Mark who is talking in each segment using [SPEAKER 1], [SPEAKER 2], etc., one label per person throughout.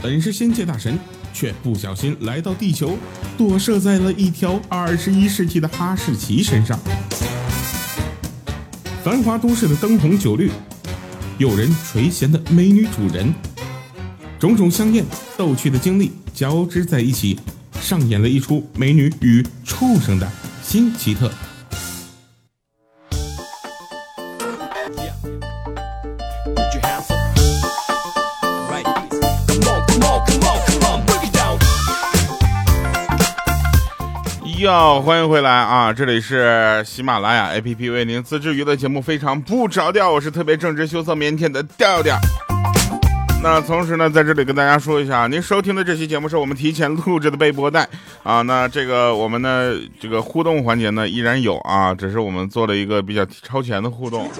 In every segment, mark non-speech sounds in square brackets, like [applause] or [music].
[SPEAKER 1] 本是仙界大神，却不小心来到地球，躲射在了一条二十一世纪的哈士奇身上。繁华都市的灯红酒绿，诱人垂涎的美女主人，种种香艳逗趣的经历交织在一起，上演了一出美女与畜生的新奇特。
[SPEAKER 2] 欢迎回来啊！这里是喜马拉雅 APP 为您自制娱乐节目，非常不着调。我是特别正直、羞涩、腼腆的调调。那同时呢，在这里跟大家说一下，您收听的这期节目是我们提前录制的备播带啊。那这个我们的，这个互动环节呢依然有啊，只是我们做了一个比较超前的互动。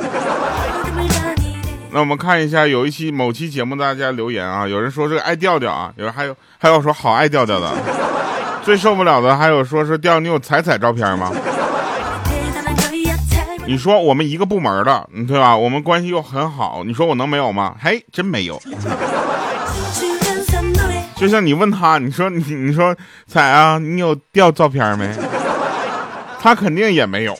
[SPEAKER 2] 那我们看一下，有一期某期节目大家留言啊，有人说这个爱调调啊，有人还有还有说好爱调调的。最受不了的还有说是调，你有彩彩照片吗？你说我们一个部门的，对吧？我们关系又很好，你说我能没有吗？嘿，真没有。就像你问他，你说你你说彩啊，你有调照片没？他肯定也没有。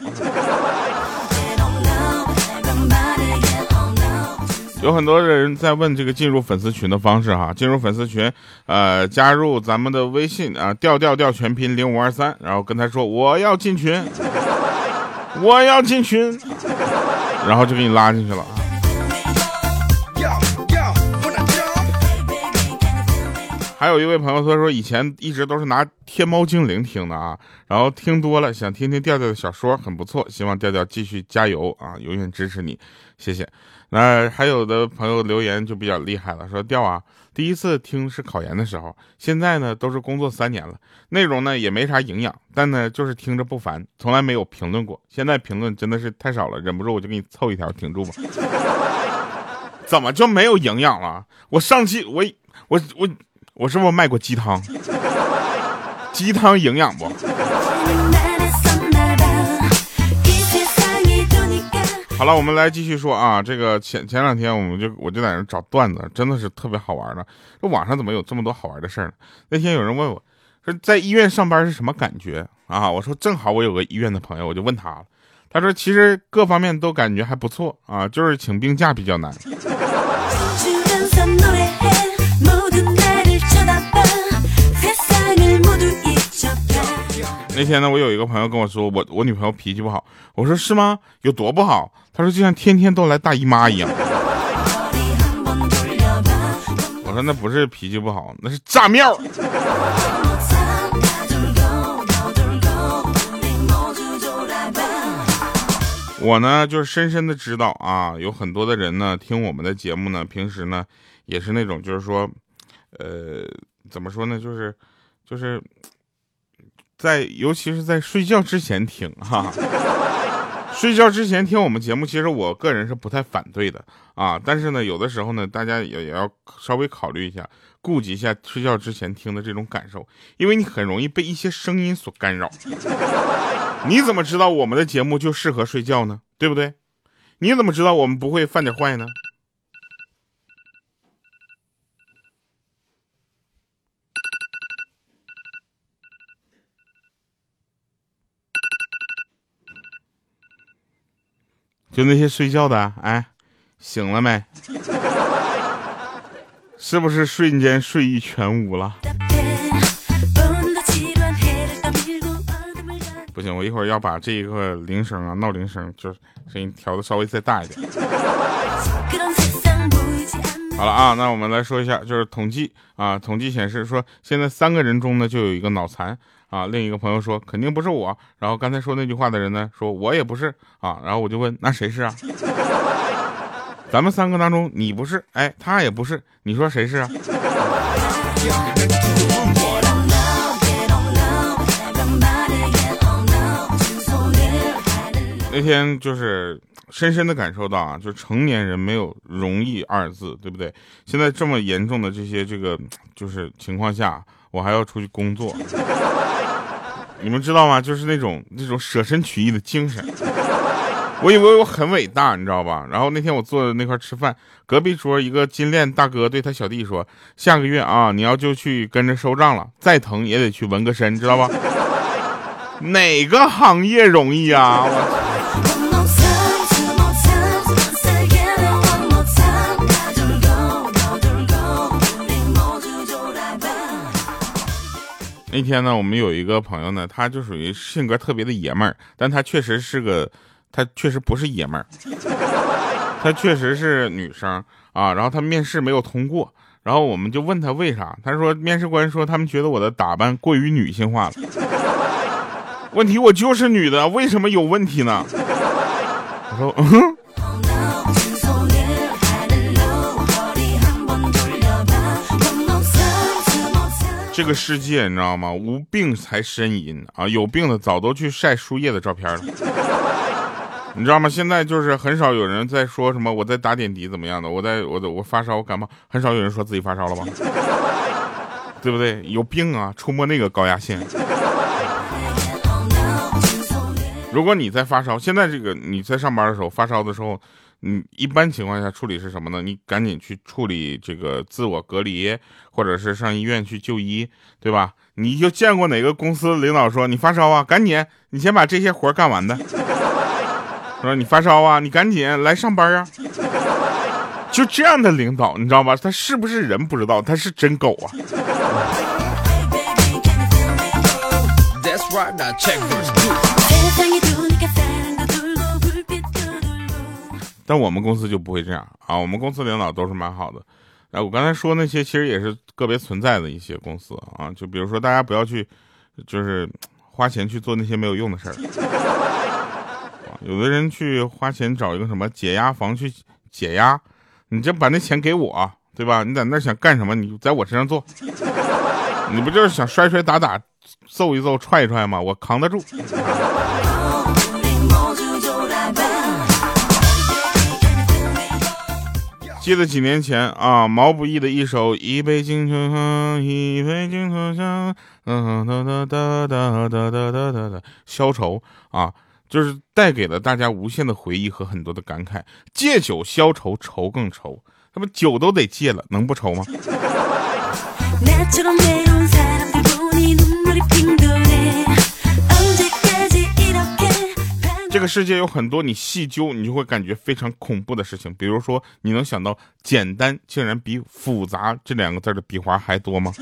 [SPEAKER 2] 有很多人在问这个进入粉丝群的方式哈，进入粉丝群，呃，加入咱们的微信啊，调调调全拼零五二三，然后跟他说我要进群，我要进群，然后就给你拉进去了啊。还有一位朋友说说以前一直都是拿天猫精灵听的啊，然后听多了想听听调调的小说，很不错，希望调调继续加油啊，永远支持你，谢谢。那还有的朋友留言就比较厉害了，说调啊，第一次听是考研的时候，现在呢都是工作三年了，内容呢也没啥营养，但呢就是听着不烦，从来没有评论过，现在评论真的是太少了，忍不住我就给你凑一条挺住吧。[laughs] 怎么就没有营养了？我上期我我我。我是不是卖过鸡汤？鸡汤营养不？好了，我们来继续说啊。这个前前两天，我们就我就在那找段子，真的是特别好玩的。这网上怎么有这么多好玩的事儿呢？那天有人问我，说在医院上班是什么感觉啊？我说正好我有个医院的朋友，我就问他了。他说其实各方面都感觉还不错啊，就是请病假比较难。那天呢，我有一个朋友跟我说，我我女朋友脾气不好。我说是吗？有多不好？他说就像天天都来大姨妈一样。我说那不是脾气不好，那是炸庙。我呢，就是深深的知道啊，有很多的人呢，听我们的节目呢，平时呢，也是那种就是说，呃，怎么说呢，就是就是。在，尤其是在睡觉之前听哈，睡觉之前听我们节目，其实我个人是不太反对的啊。但是呢，有的时候呢，大家也也要稍微考虑一下，顾及一下睡觉之前听的这种感受，因为你很容易被一些声音所干扰。你怎么知道我们的节目就适合睡觉呢？对不对？你怎么知道我们不会犯点坏呢？就那些睡觉的，哎，醒了没？是不是瞬间睡意全无了？不行，我一会儿要把这个铃声啊、闹铃声，就是声音调的稍微再大一点。好了啊，那我们来说一下，就是统计啊，统计显示说，现在三个人中呢就有一个脑残。啊，另一个朋友说肯定不是我，然后刚才说那句话的人呢，说我也不是啊，然后我就问那谁是啊？[laughs] 咱们三个当中你不是，哎，他也不是，你说谁是啊？那天就是深深的感受到啊，就成年人没有容易二字，对不对？现在这么严重的这些这个就是情况下，我还要出去工作。你们知道吗？就是那种那种舍身取义的精神。我以为我很伟大，你知道吧？然后那天我坐在那块吃饭，隔壁桌一个金链大哥对他小弟说：“下个月啊，你要就去跟着收账了，再疼也得去纹个身，知道吧？”哪个行业容易啊？那天呢，我们有一个朋友呢，他就属于性格特别的爷们儿，但他确实是个，他确实不是爷们儿，他确实是女生啊。然后他面试没有通过，然后我们就问他为啥，他说面试官说他们觉得我的打扮过于女性化了。[laughs] 问题我就是女的，为什么有问题呢？我说嗯。[laughs] 这个世界你知道吗？无病才呻吟啊！有病的早都去晒输液的照片了。[laughs] 你知道吗？现在就是很少有人在说什么我在打点滴怎么样的，我在我的我发烧我感冒，很少有人说自己发烧了吧？[laughs] 对不对？有病啊！触摸那个高压线。如果你在发烧，现在这个你在上班的时候发烧的时候。你一般情况下处理是什么呢？你赶紧去处理这个自我隔离，或者是上医院去就医，对吧？你就见过哪个公司领导说你发烧啊，赶紧你先把这些活干完的。说你发烧啊，你赶紧来上班啊。就这样的领导，你知道吧？他是不是人不知道，他是真狗啊。但我们公司就不会这样啊！我们公司领导都是蛮好的。哎，我刚才说那些其实也是个别存在的一些公司啊，就比如说大家不要去，就是 [tsk] 花钱去做那些没有用的事儿。[laughs] 有的人去花钱找一个什么解压房去解压，你就把那钱给我，对吧？你在那想干什么？你在我身上做，[laughs] 你不就是想摔摔打打、揍一揍、踹一踹吗？我扛得住。记得几年前啊，毛不易的一首《一杯敬酒喝，一杯敬酒香》，哒哒哒哒哒哒哒哒哒，消愁啊，就是带给了大家无限的回忆和很多的感慨。借酒消愁，愁更愁，他妈酒都得戒了，能不愁吗？[laughs] 这个世界有很多你细究你就会感觉非常恐怖的事情，比如说你能想到简单竟然比复杂这两个字的笔画还多吗？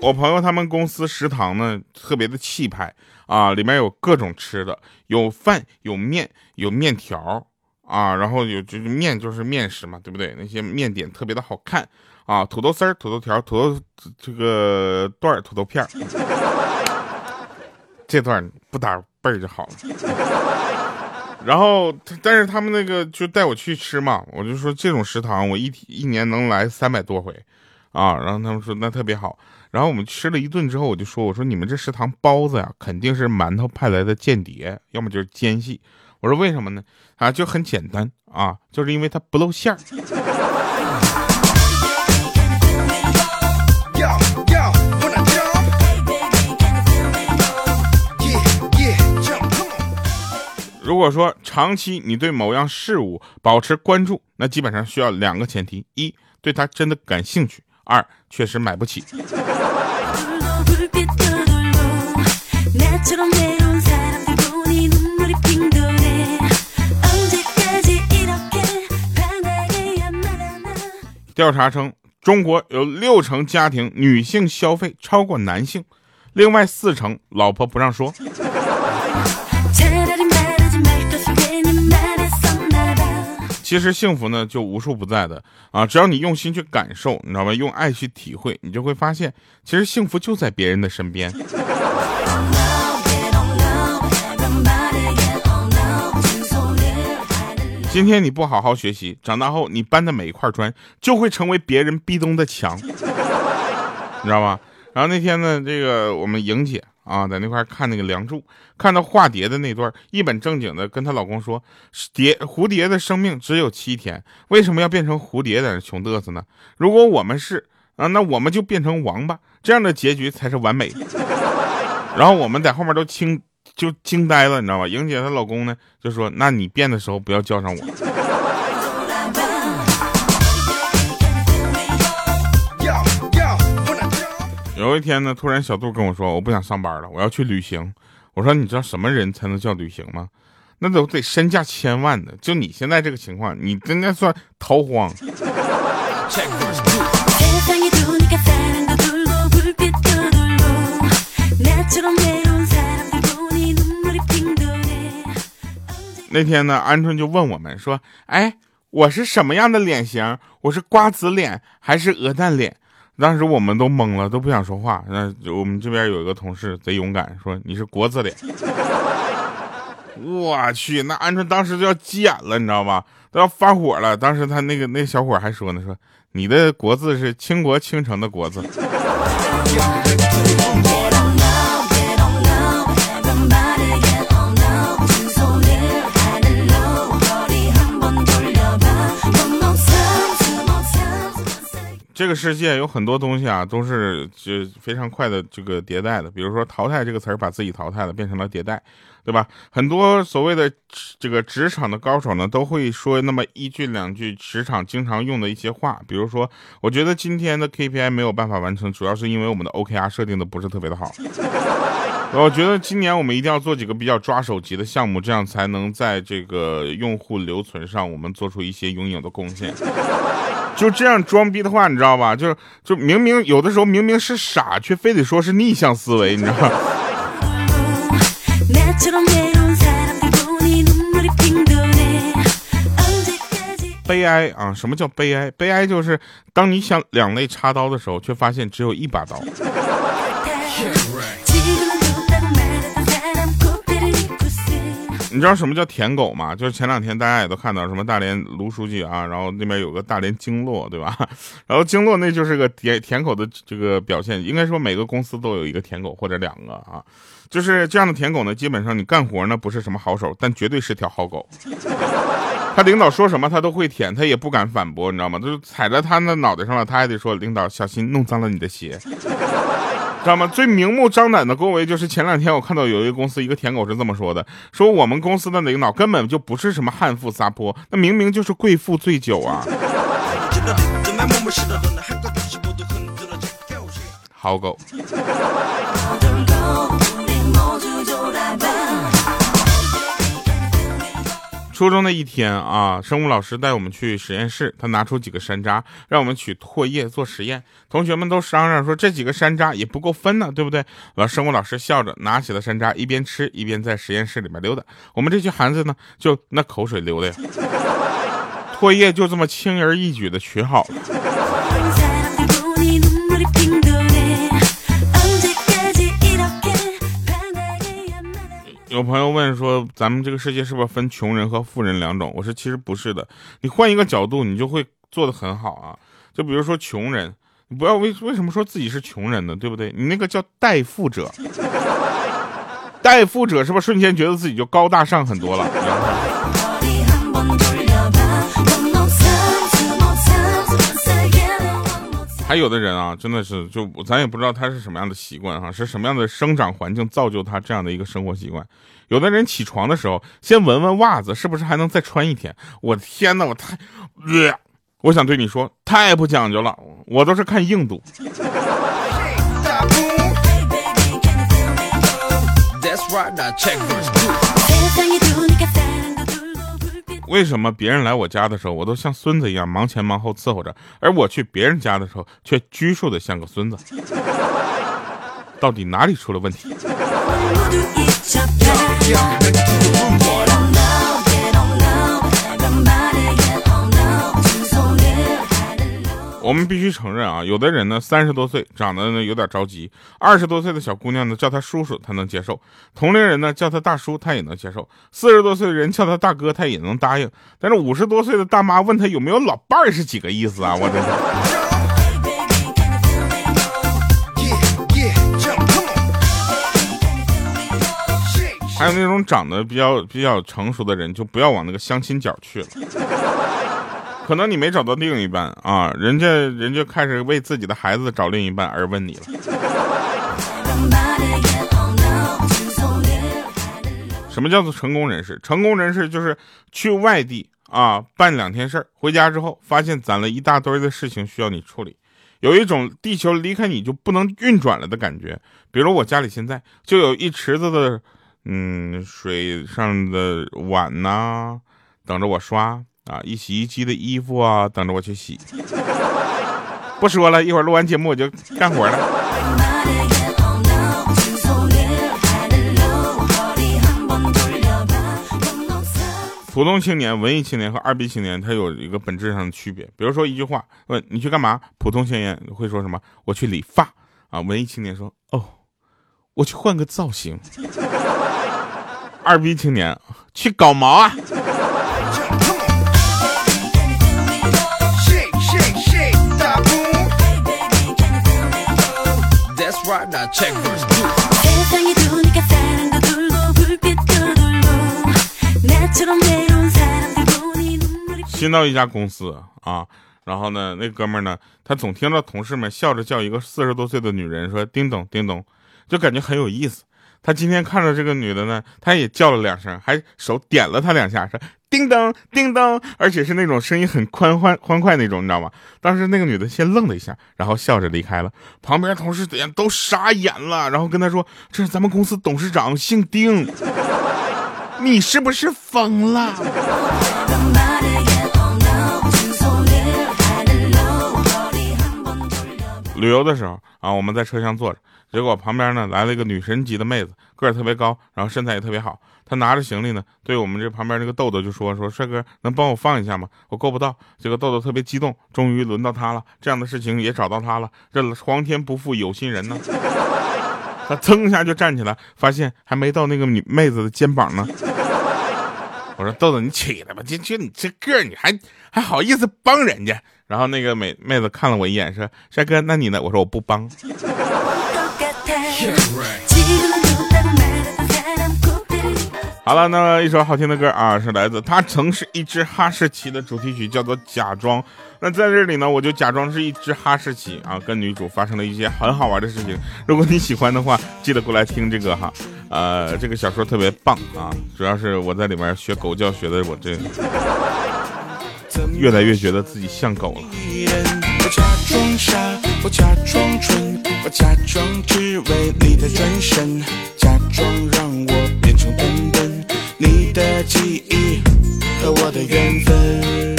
[SPEAKER 2] 我朋友他们公司食堂呢特别的气派啊，里面有各种吃的，有饭有面有面条啊，然后有就是面就是面食嘛，对不对？那些面点特别的好看。啊，土豆丝儿、土豆条、土豆这个段儿、土豆片儿，这段不打倍儿就好了。然后，但是他们那个就带我去吃嘛，我就说这种食堂我一一年能来三百多回，啊，然后他们说那特别好。然后我们吃了一顿之后，我就说我说你们这食堂包子呀，肯定是馒头派来的间谍，要么就是奸细。我说为什么呢？啊，就很简单啊，就是因为它不露馅儿。如果说长期你对某样事物保持关注，那基本上需要两个前提：一，对它真的感兴趣；二，确实买不起。调查称，中国有六成家庭女性消费超过男性，另外四成老婆不让说。其实幸福呢，就无处不在的啊！只要你用心去感受，你知道吗？用爱去体会，你就会发现，其实幸福就在别人的身边。今天你不好好学习，长大后你搬的每一块砖就会成为别人壁咚的墙，你知道吗？然后那天呢，这个我们莹姐。啊，在那块看那个《梁祝》，看到化蝶的那段，一本正经的跟她老公说：“蝶蝴蝶的生命只有七天，为什么要变成蝴蝶在那穷嘚瑟呢？如果我们是啊，那我们就变成王八，这样的结局才是完美。[laughs] 然后我们在后面都惊就惊呆了，你知道吧？莹姐她老公呢就说：“那你变的时候不要叫上我。”有一天呢，突然小杜跟我说：“我不想上班了，我要去旅行。”我说：“你知道什么人才能叫旅行吗？那都得身价千万的。就你现在这个情况，你真的算逃荒。”那天呢，鹌鹑就问我们说：“哎，我是什么样的脸型？我是瓜子脸还是鹅蛋脸？”当时我们都懵了，都不想说话。那我们这边有一个同事贼勇敢，说你是国字脸。[laughs] 我去，那鹌鹑当时就要急眼了，你知道吧？都要发火了。当时他那个那小伙还说呢，说你的国字是倾国倾城的国字。这个世界有很多东西啊，都是就非常快的这个迭代的。比如说“淘汰”这个词儿，把自己淘汰了，变成了迭代，对吧？很多所谓的这个职场的高手呢，都会说那么一句两句职场经常用的一些话。比如说，我觉得今天的 KPI 没有办法完成，主要是因为我们的 OKR 设定的不是特别的好。我觉得今年我们一定要做几个比较抓手级的项目，这样才能在这个用户留存上，我们做出一些永有的贡献。就这样装逼的话，你知道吧？就就明明有的时候明明是傻，却非得说是逆向思维，你知道吗？[laughs] 悲哀啊！什么叫悲哀？悲哀就是当你想两肋插刀的时候，却发现只有一把刀。你知道什么叫舔狗吗？就是前两天大家也都看到什么大连卢书记啊，然后那边有个大连经络，对吧？[laughs] 然后经络那就是个舔舔狗的这个表现。应该说每个公司都有一个舔狗或者两个啊，就是这样的舔狗呢，基本上你干活呢不是什么好手，但绝对是条好狗。[laughs] 他领导说什么他都会舔，他也不敢反驳，你知道吗？就是踩在他那脑袋上了，他还得说领导小心弄脏了你的鞋。知道吗？最明目张胆的恭维就是前两天我看到有一个公司一个舔狗是这么说的：说我们公司的领导根本就不是什么悍妇撒泼，那明明就是贵妇醉酒啊！好狗。初中的一天啊，生物老师带我们去实验室，他拿出几个山楂，让我们取唾液做实验。同学们都商量说，这几个山楂也不够分呢，对不对？完，生物老师笑着拿起了山楂，一边吃一边在实验室里面溜达。我们这群孩子呢，就那口水流的呀，唾液就这么轻而易举的取好了。有朋友问说，咱们这个世界是不是分穷人和富人两种？我说其实不是的，你换一个角度，你就会做得很好啊。就比如说穷人，你不要为为什么说自己是穷人呢？对不对？你那个叫代富者，代富者是不是瞬间觉得自己就高大上很多了？还有的人啊，真的是就咱也不知道他是什么样的习惯哈，是什么样的生长环境造就他这样的一个生活习惯。有的人起床的时候先闻闻袜子是不是还能再穿一天。我天哪，我太，我想对你说，太不讲究了。我都是看硬度。为什么别人来我家的时候，我都像孙子一样忙前忙后伺候着，而我去别人家的时候却拘束的像个孙子？[laughs] 到底哪里出了问题？们必须承认啊，有的人呢三十多岁长得呢有点着急，二十多岁的小姑娘呢叫他叔叔他能接受，同龄人呢叫他大叔他也能接受，四十多岁的人叫他大哥他也能答应，但是五十多岁的大妈问他有没有老伴儿是几个意思啊？我的。还有那种长得比较比较成熟的人，就不要往那个相亲角去了。可能你没找到另一半啊，人家人家开始为自己的孩子找另一半而问你了。什么叫做成功人士？成功人士就是去外地啊办两天事儿，回家之后发现攒了一大堆的事情需要你处理，有一种地球离开你就不能运转了的感觉。比如我家里现在就有一池子的，嗯，水上的碗呐，等着我刷啊，一洗衣机的衣服啊，等着我去洗。不说了一会儿录完节目我就干活了。普通青年、文艺青年和二逼青年，他有一个本质上的区别。比如说一句话，问你去干嘛？普通青年会说什么？我去理发啊。文艺青年说，哦，我去换个造型。二逼青年去搞毛啊。新到一家公司啊，然后呢，那哥们儿呢，他总听到同事们笑着叫一个四十多岁的女人说“叮咚叮咚”，就感觉很有意思。他今天看到这个女的呢，他也叫了两声，还手点了她两下，说“叮当叮当”，而且是那种声音很宽欢欢快那种，你知道吗？当时那个女的先愣了一下，然后笑着离开了。旁边同事都傻眼了，然后跟他说：“这是咱们公司董事长，姓丁。”你是不是疯了？旅游的时候啊，我们在车厢坐着，结果旁边呢来了一个女神级的妹子，个儿特别高，然后身材也特别好。他拿着行李呢，对我们这旁边这个豆豆就说：“说帅哥，能帮我放一下吗？我够不到。”这个豆豆特别激动，终于轮到他了，这样的事情也找到他了。这皇天不负有心人呢。他噌一下就站起来，发现还没到那个女妹子的肩膀呢。我说豆豆，你起来吧，就就你这个，你还还好意思帮人家？然后那个美妹子看了我一眼，说：“帅哥，那你呢？”我说：“我不帮。”好了，那一首好听的歌啊，是来自他曾是一只哈士奇的主题曲，叫做《假装》。那在这里呢，我就假装是一只哈士奇啊，跟女主发生了一些很好玩的事情。如果你喜欢的话，记得过来听这个哈。[laughs] 呃，这个小说特别棒啊，主要是我在里面学狗叫，学的我这越来越觉得自己像狗了。我假装傻，我假装蠢，我假装只为你的转身，假装让我变成笨笨。你的记忆和我的缘分，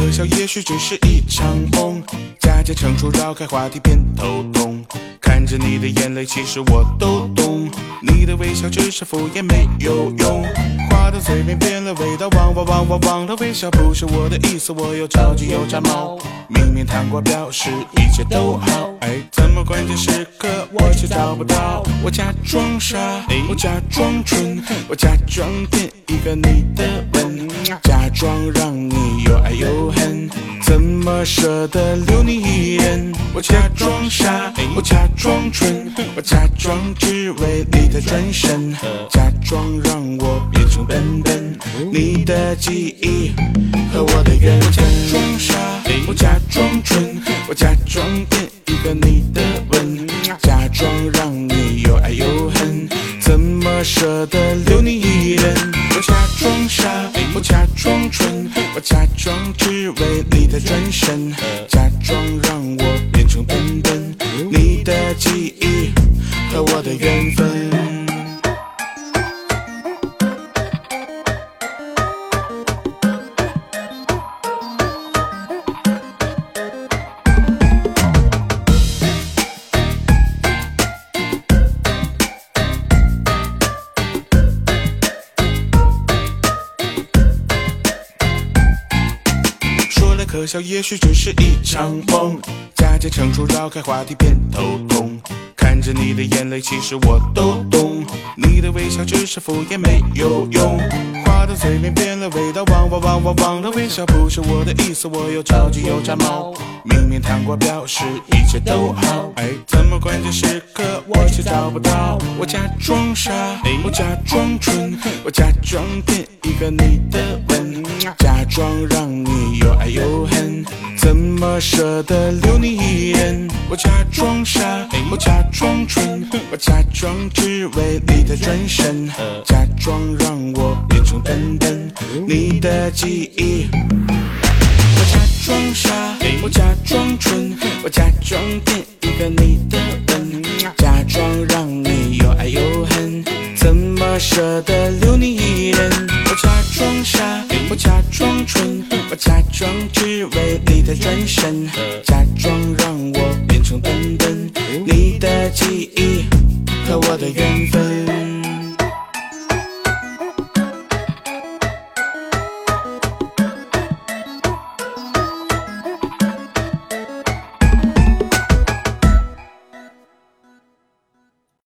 [SPEAKER 2] 可笑，也许只是一场梦，假借成熟绕开话题偏头痛。看着你的眼泪，其实我都懂。你的微笑只是敷衍，没有用。话到嘴边变了味道，忘忘忘忘忘了微笑不是我的意思，我又着急又炸毛。明明谈过表示一切都好，哎，怎么关键时刻我却找不到？我假装傻，我假装蠢，我假装骗一个你的，假装让你又爱又恨，怎么舍得留你一人？我假装傻，我假装。蠢，我假装只为你的转身，假装让我变成笨笨。你的记忆和我的缘分。假装傻，我假装蠢，我假装骗一个你的吻，假装让你又爱又恨，怎么舍得留你一人？也许只是一场梦。假借成熟绕开话题变头痛，看着你的眼泪，其实我都懂。你的微笑只是敷衍，没有用。话
[SPEAKER 3] 的嘴边变了味道，忘忘忘忘忘了微笑，不是我的意思，我又着急又炸毛。明明糖果表示一切都好，哎，怎么关键时刻我却找不到？我假装傻，我假装蠢，我假装骗一个你的吻，假装让你又爱又恨，怎么舍得留你一人？我假装傻，我假装蠢，我假装只为你的转身，假装让我变成笨笨，你的记忆。我假装傻，我假装蠢，我假装骗一个你的吻，假装让你又爱又恨，怎么舍得留你一人？我假装傻，我假装蠢，我假装只为你的转身，假装让我变成笨笨，你的记忆和我的缘分。